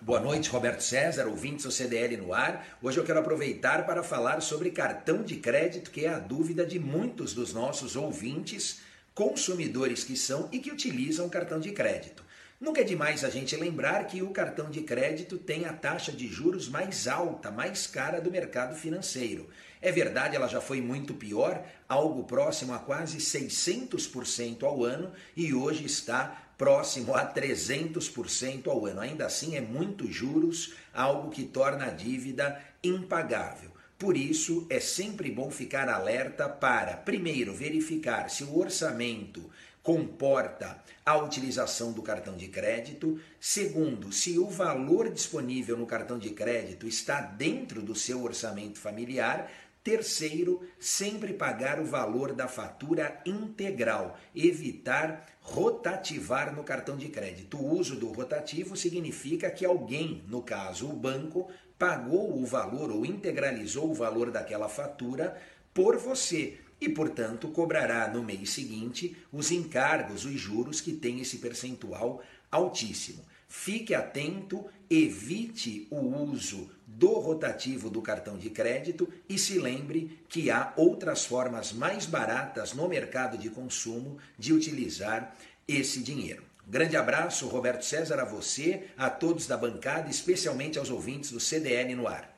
Boa noite, Roberto César, ouvintes do CDL no ar. Hoje eu quero aproveitar para falar sobre cartão de crédito, que é a dúvida de muitos dos nossos ouvintes consumidores que são e que utilizam cartão de crédito. Nunca é demais a gente lembrar que o cartão de crédito tem a taxa de juros mais alta, mais cara do mercado financeiro. É verdade, ela já foi muito pior, algo próximo a quase 600% ao ano e hoje está próximo a 300% ao ano. Ainda assim, é muito juros, algo que torna a dívida impagável. Por isso, é sempre bom ficar alerta para, primeiro, verificar se o orçamento comporta a utilização do cartão de crédito. Segundo, se o valor disponível no cartão de crédito está dentro do seu orçamento familiar. Terceiro, sempre pagar o valor da fatura integral, evitar rotativar no cartão de crédito. O uso do rotativo significa que alguém, no caso o banco, pagou o valor ou integralizou o valor daquela fatura por você e, portanto, cobrará no mês seguinte os encargos, os juros que tem esse percentual altíssimo. Fique atento, evite o uso do rotativo do cartão de crédito e se lembre que há outras formas mais baratas no mercado de consumo de utilizar esse dinheiro. Grande abraço, Roberto César, a você, a todos da bancada, especialmente aos ouvintes do CDL no ar.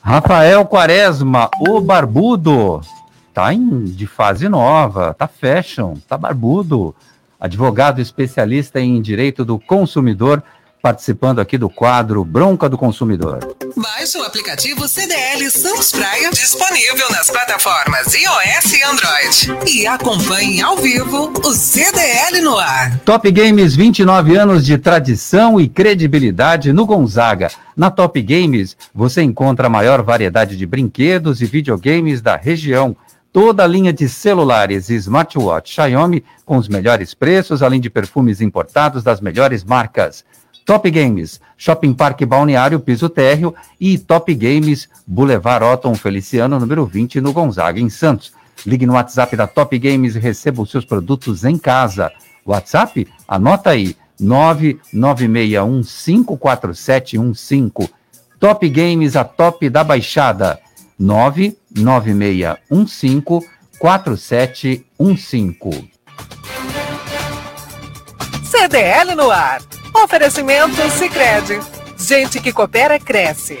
Rafael Quaresma, o barbudo, tá em, de fase nova, tá fashion, tá barbudo. Advogado especialista em direito do consumidor, participando aqui do quadro Bronca do Consumidor. Baixe o aplicativo CDL Santos Praia, disponível nas plataformas iOS e Android. E acompanhe ao vivo o CDL no ar. Top Games, 29 anos de tradição e credibilidade no Gonzaga. Na Top Games, você encontra a maior variedade de brinquedos e videogames da região toda a linha de celulares e smartwatch Xiaomi com os melhores preços, além de perfumes importados das melhores marcas. Top Games, Shopping Parque Balneário Piso Térreo e Top Games, Boulevard Otton Feliciano, número 20, no Gonzaga, em Santos. Ligue no WhatsApp da Top Games e receba os seus produtos em casa. WhatsApp? Anota aí, 996154715. Top Games, a top da Baixada. 996154715. CDL no ar. Oferecimento Sicredi. Gente que coopera cresce.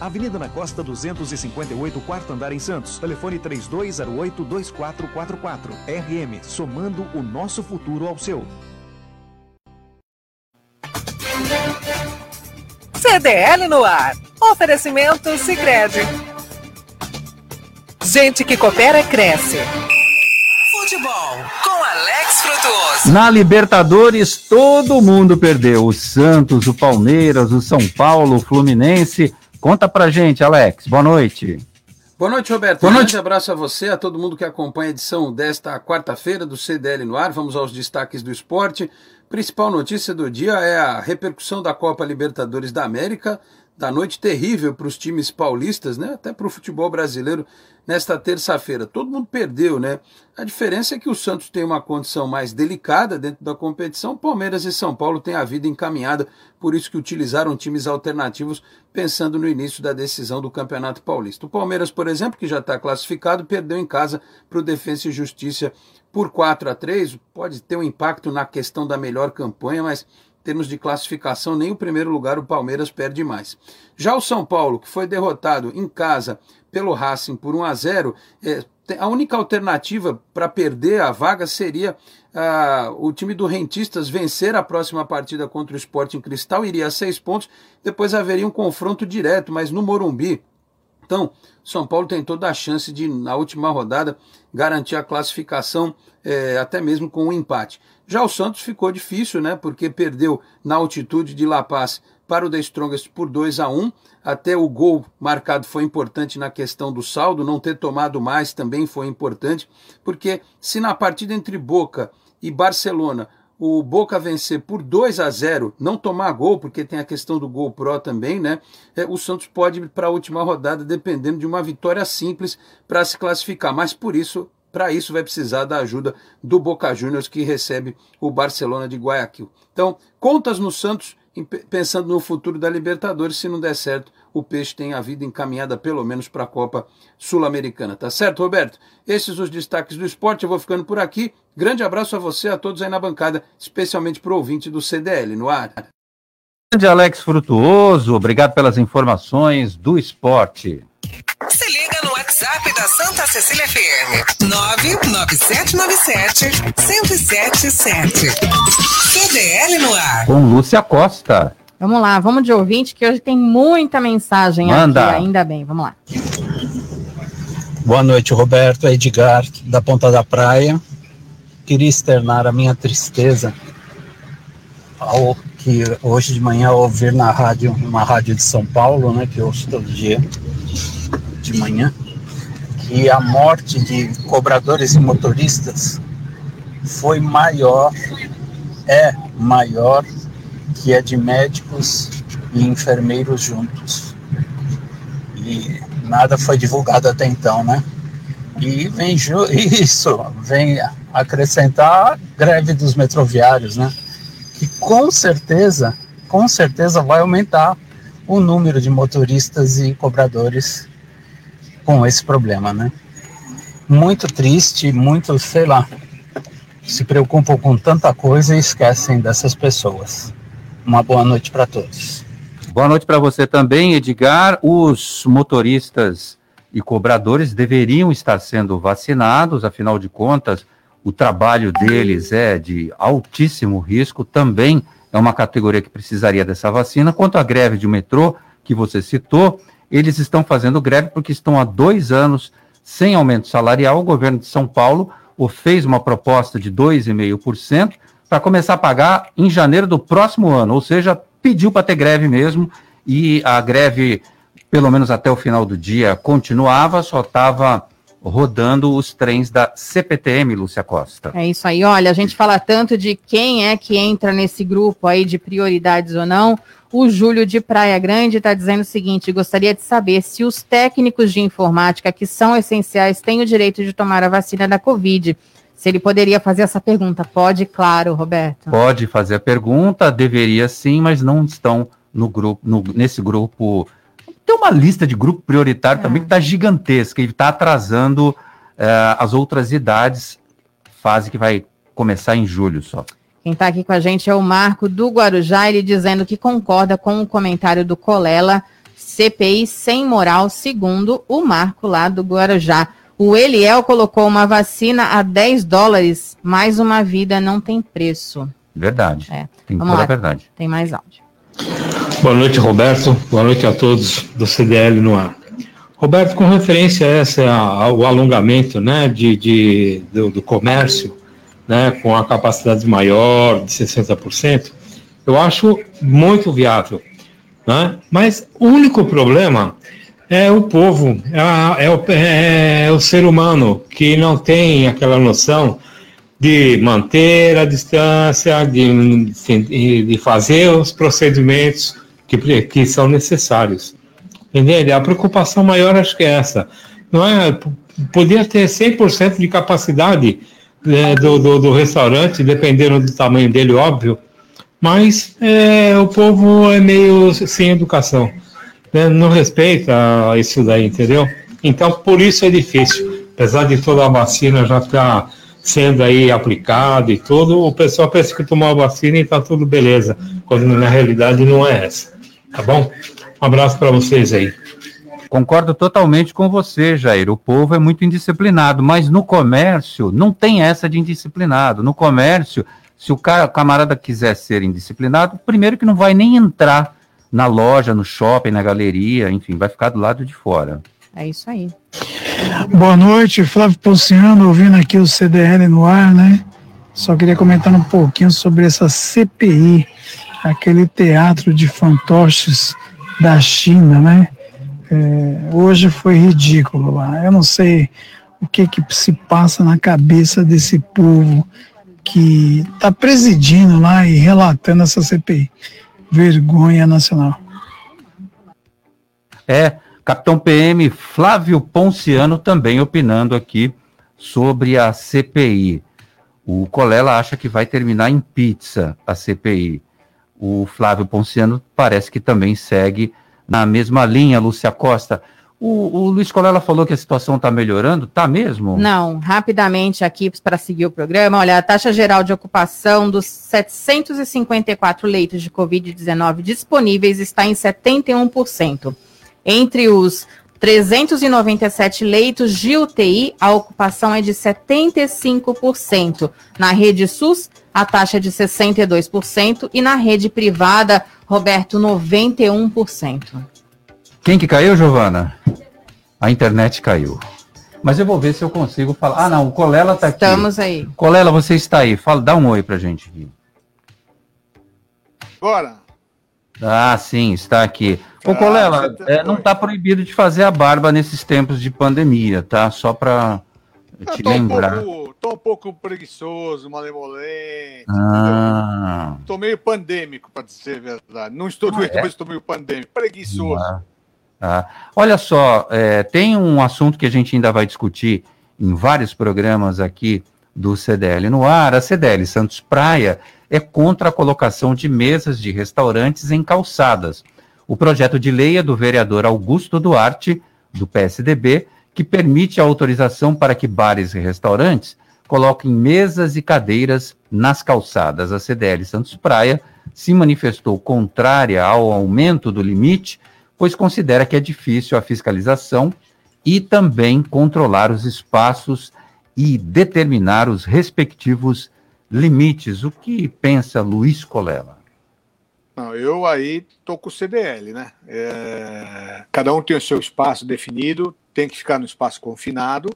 Avenida na Costa 258, quarto andar em Santos. Telefone 3208-2444. RM, somando o nosso futuro ao seu. CDL no ar. Oferecimento Sicredi. Gente que coopera cresce. Futebol com Alex Frutuoso. Na Libertadores todo mundo perdeu. O Santos, o Palmeiras, o São Paulo, o Fluminense. Conta pra gente, Alex. Boa noite. Boa noite, Roberto. Boa noite. Um abraço a você, a todo mundo que acompanha a edição desta quarta-feira do CDL no ar. Vamos aos destaques do esporte. Principal notícia do dia é a repercussão da Copa Libertadores da América da noite terrível para os times paulistas, né? Até para o futebol brasileiro nesta terça-feira. Todo mundo perdeu, né? A diferença é que o Santos tem uma condição mais delicada dentro da competição, Palmeiras e São Paulo têm a vida encaminhada, por isso que utilizaram times alternativos pensando no início da decisão do Campeonato Paulista. O Palmeiras, por exemplo, que já está classificado, perdeu em casa para o Defensa e Justiça por 4 a 3 Pode ter um impacto na questão da melhor campanha, mas termos de classificação, nem o primeiro lugar o Palmeiras perde mais. Já o São Paulo, que foi derrotado em casa pelo Racing por 1 a 0, é, a única alternativa para perder a vaga seria ah, o time do Rentistas vencer a próxima partida contra o Sporting Cristal, iria a seis pontos, depois haveria um confronto direto, mas no Morumbi. Então, São Paulo tem toda a chance de, na última rodada, garantir a classificação, é, até mesmo com um empate. Já o Santos ficou difícil, né? Porque perdeu na altitude de La Paz para o The Strongest por 2 a 1 Até o gol marcado foi importante na questão do saldo, não ter tomado mais também foi importante, porque se na partida entre Boca e Barcelona o Boca vencer por 2 a 0, não tomar gol, porque tem a questão do gol pro também, né? É, o Santos pode ir para a última rodada dependendo de uma vitória simples para se classificar, mas por isso para isso vai precisar da ajuda do Boca Juniors que recebe o Barcelona de Guayaquil. Então, contas no Santos pensando no futuro da Libertadores, se não der certo, o Peixe tem a vida encaminhada pelo menos para a Copa Sul-Americana. Tá certo, Roberto? Esses os destaques do esporte, eu vou ficando por aqui. Grande abraço a você, a todos aí na bancada, especialmente para o ouvinte do CDL no ar. Grande Alex Frutuoso, obrigado pelas informações do esporte. WhatsApp da Santa Cecília FM. 99797 1077. CDL no ar. Com Lúcia Costa. Vamos lá, vamos de ouvinte, que hoje tem muita mensagem Manda. aqui, ainda bem. Vamos lá. Boa noite, Roberto. Edgar, da Ponta da Praia. Queria externar a minha tristeza ao que hoje de manhã ouvir na rádio, uma rádio de São Paulo, né, que eu ouço todo dia de manhã, que a morte de cobradores e motoristas foi maior, é maior que a de médicos e enfermeiros juntos. E nada foi divulgado até então, né? E vem isso, vem acrescentar a greve dos metroviários, né? Que com certeza, com certeza vai aumentar o número de motoristas e cobradores com esse problema, né? Muito triste, muito, sei lá, se preocupam com tanta coisa e esquecem dessas pessoas. Uma boa noite para todos. Boa noite para você também, Edgar. Os motoristas e cobradores deveriam estar sendo vacinados, afinal de contas, o trabalho deles é de altíssimo risco, também é uma categoria que precisaria dessa vacina. Quanto à greve de metrô, que você citou, eles estão fazendo greve porque estão há dois anos sem aumento salarial, o governo de São Paulo fez uma proposta de 2,5% para começar a pagar em janeiro do próximo ano, ou seja, pediu para ter greve mesmo, e a greve, pelo menos até o final do dia, continuava, só estava rodando os trens da CPTM, Lúcia Costa. É isso aí. Olha, a gente fala tanto de quem é que entra nesse grupo aí de prioridades ou não. O Júlio de Praia Grande está dizendo o seguinte: gostaria de saber se os técnicos de informática que são essenciais têm o direito de tomar a vacina da Covid. Se ele poderia fazer essa pergunta. Pode, claro, Roberto. Pode fazer a pergunta, deveria sim, mas não estão no grupo, no, nesse grupo tem uma lista de grupo prioritário é. também que está gigantesca e está atrasando uh, as outras idades, fase que vai começar em julho só. Quem está aqui com a gente é o Marco do Guarujá, ele dizendo que concorda com o comentário do Colela, CPI sem moral, segundo o Marco lá do Guarujá. O Eliel colocou uma vacina a 10 dólares, mais uma vida não tem preço. Verdade. É. Tem Vamos toda lá. a verdade. Tem mais áudio. Boa noite, Roberto. Boa noite a todos do CDL no ar. Roberto, com referência a essa, ao alongamento né, de, de do, do, comércio, né, com a capacidade maior de 60%, eu acho muito viável. Né? Mas o único problema é o povo, é, é, o, é o ser humano que não tem aquela noção de manter a distância, de, de fazer os procedimentos que, que são necessários. Entende? A preocupação maior acho que é essa. Não é, podia ter 100% de capacidade é, do, do, do, restaurante, dependendo do tamanho dele, óbvio, mas é, o povo é meio sem educação. Né? Não respeita isso daí, entendeu? Então, por isso é difícil. Apesar de toda a vacina já estar tá sendo aí aplicado e tudo, o pessoal pensa que tomou a vacina e está tudo beleza, quando na realidade não é essa. Tá bom? Um abraço para vocês aí. Concordo totalmente com você, Jair. O povo é muito indisciplinado, mas no comércio não tem essa de indisciplinado. No comércio, se o camarada quiser ser indisciplinado, primeiro que não vai nem entrar na loja, no shopping, na galeria, enfim, vai ficar do lado de fora. É isso aí. Boa noite, Flávio Ponciano, ouvindo aqui o CDL no ar, né? Só queria comentar um pouquinho sobre essa CPI, aquele teatro de fantoches da China, né? É, hoje foi ridículo lá. Eu não sei o que que se passa na cabeça desse povo que está presidindo lá e relatando essa CPI. Vergonha nacional. É, Capitão PM Flávio Ponciano também opinando aqui sobre a CPI. O Colela acha que vai terminar em pizza a CPI. O Flávio Ponciano parece que também segue na mesma linha, Lúcia Costa. O, o Luiz Colela falou que a situação está melhorando, está mesmo? Não, rapidamente aqui para seguir o programa. Olha, a taxa geral de ocupação dos 754 leitos de Covid-19 disponíveis está em 71%. Entre os 397 leitos de UTI, a ocupação é de 75%. Na rede SUS, a taxa é de 62% e na rede privada, Roberto, 91%. Quem que caiu, Giovana? A internet caiu. Mas eu vou ver se eu consigo falar. Ah, não, o Colela está aqui. Estamos aí. Colela, você está aí. Fala, dá um oi pra gente aqui. Bora. Ah, sim, está aqui. Ô, ah, Colela, tá é, não está proibido de fazer a barba nesses tempos de pandemia, tá? Só para te lembrar. Um tô um pouco preguiçoso, malemolente. Ah. Tô meio pandêmico, para dizer a verdade. Não estou doente, ah, é? mas estou meio pandêmico. Preguiçoso. Ah. Ah. Olha só, é, tem um assunto que a gente ainda vai discutir em vários programas aqui do CDL no ar. A CDL Santos Praia é contra a colocação de mesas de restaurantes em calçadas. O projeto de lei é do vereador Augusto Duarte, do PSDB, que permite a autorização para que bares e restaurantes coloquem mesas e cadeiras nas calçadas. A CDL Santos Praia se manifestou contrária ao aumento do limite, pois considera que é difícil a fiscalização e também controlar os espaços e determinar os respectivos limites. O que pensa Luiz Colela? Não, eu aí tô com o CDL, né? É... Cada um tem o seu espaço definido, tem que ficar no espaço confinado,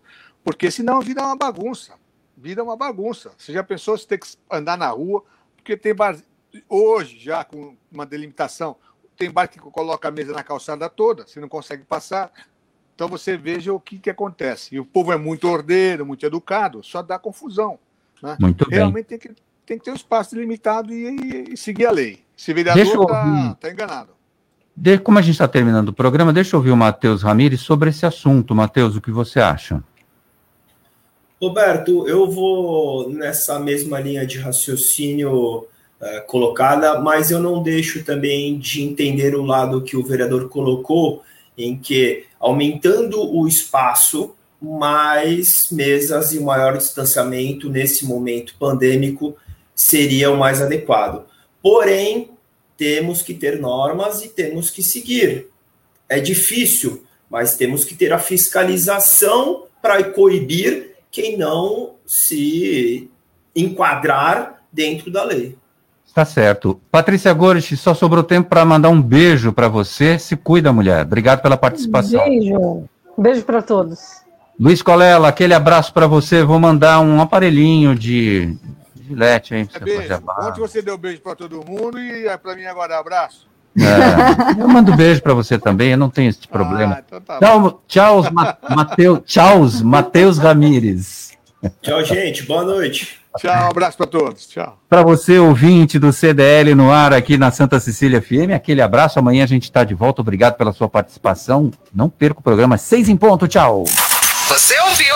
porque senão vira uma bagunça. Vira uma bagunça. Você já pensou se ter que andar na rua? Porque tem bar... hoje, já com uma delimitação, tem bar que coloca a mesa na calçada toda, você não consegue passar. Então você veja o que, que acontece. E o povo é muito ordeiro, muito educado, só dá confusão. Né? Muito Realmente tem que, tem que ter um espaço delimitado e, e, e seguir a lei. Se vereador está tá enganado. De, como a gente está terminando o programa, deixa eu ouvir o Matheus Ramires sobre esse assunto. Matheus, o que você acha? Roberto, eu vou nessa mesma linha de raciocínio uh, colocada, mas eu não deixo também de entender o lado que o vereador colocou, em que aumentando o espaço, mais mesas e maior distanciamento nesse momento pandêmico seria o mais adequado. Porém, temos que ter normas e temos que seguir. É difícil, mas temos que ter a fiscalização para coibir quem não se enquadrar dentro da lei. Tá certo. Patrícia Gomes, só sobrou tempo para mandar um beijo para você. Se cuida, mulher. Obrigado pela participação. Beijo. Beijo para todos. Luiz Colela, aquele abraço para você. Vou mandar um aparelhinho de Gilete, hein? É beijo. Ontem você deu beijo para todo mundo e é para mim agora abraço. É, eu mando beijo para você também, eu não tenho esse problema. Ah, então tá tchau, tchau, Mateus, tchau, Matheus Ramires. Tchau, gente, boa noite. Tchau, um abraço para todos. Tchau. Para você, ouvinte do CDL no ar aqui na Santa Cecília FM, aquele abraço. Amanhã a gente está de volta. Obrigado pela sua participação. Não perca o programa. Seis em ponto. Tchau. Você ouviu?